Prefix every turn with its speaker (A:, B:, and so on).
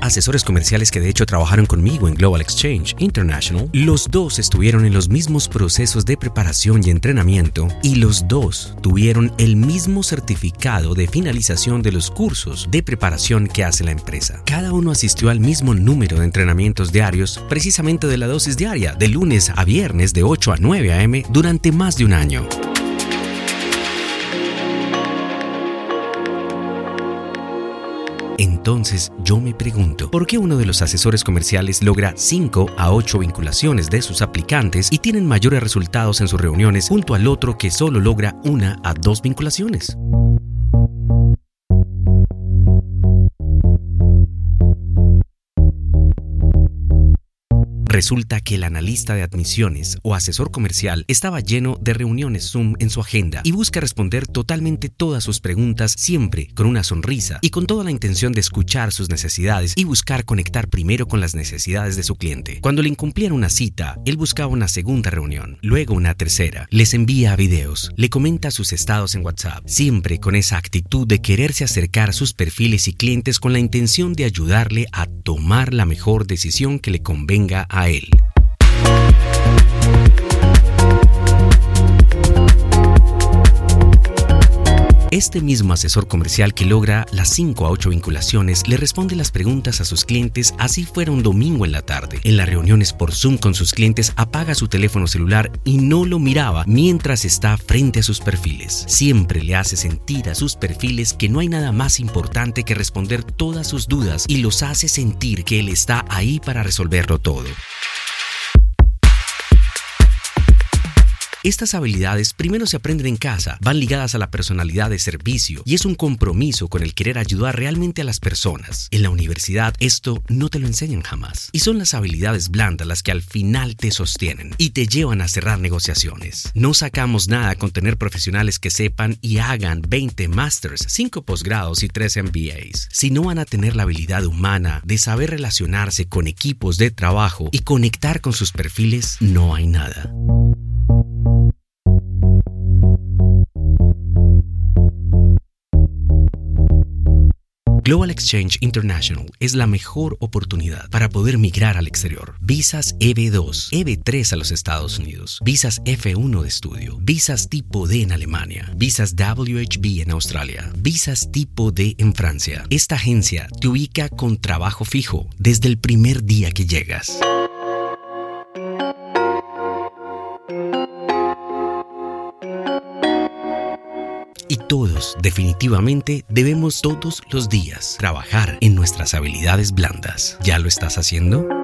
A: Asesores comerciales que de hecho trabajaron conmigo en Global Exchange International, los dos estuvieron en los mismos procesos de preparación y entrenamiento y los dos tuvieron el mismo certificado de finalización de los cursos de preparación que hace la empresa. Cada uno asistió al mismo número de entrenamientos diarios, precisamente de la dosis diaria, de lunes a viernes de 8 a 9 a.m. durante más de un año. Entonces yo me pregunto, ¿por qué uno de los asesores comerciales logra 5 a 8 vinculaciones de sus aplicantes y tienen mayores resultados en sus reuniones junto al otro que solo logra una a dos vinculaciones? Resulta que el analista de admisiones o asesor comercial estaba lleno de reuniones Zoom en su agenda y busca responder totalmente todas sus preguntas siempre con una sonrisa y con toda la intención de escuchar sus necesidades y buscar conectar primero con las necesidades de su cliente. Cuando le incumplían una cita, él buscaba una segunda reunión, luego una tercera, les envía videos, le comenta sus estados en WhatsApp, siempre con esa actitud de quererse acercar a sus perfiles y clientes con la intención de ayudarle a tomar la mejor decisión que le convenga a él. Este mismo asesor comercial que logra las 5 a 8 vinculaciones le responde las preguntas a sus clientes así fuera un domingo en la tarde. En las reuniones por Zoom con sus clientes apaga su teléfono celular y no lo miraba mientras está frente a sus perfiles. Siempre le hace sentir a sus perfiles que no hay nada más importante que responder todas sus dudas y los hace sentir que él está ahí para resolverlo todo. Estas habilidades primero se aprenden en casa, van ligadas a la personalidad de servicio y es un compromiso con el querer ayudar realmente a las personas. En la universidad esto no te lo enseñan jamás. Y son las habilidades blandas las que al final te sostienen y te llevan a cerrar negociaciones. No sacamos nada con tener profesionales que sepan y hagan 20 masters, 5 posgrados y 3 MBAs. Si no van a tener la habilidad humana de saber relacionarse con equipos de trabajo y conectar con sus perfiles, no hay nada. Global Exchange International es la mejor oportunidad para poder migrar al exterior. Visas EB2, EB3 a los Estados Unidos, visas F1 de estudio, visas tipo D en Alemania, visas WHB en Australia, visas tipo D en Francia. Esta agencia te ubica con trabajo fijo desde el primer día que llegas. Todos, definitivamente, debemos todos los días trabajar en nuestras habilidades blandas. ¿Ya lo estás haciendo?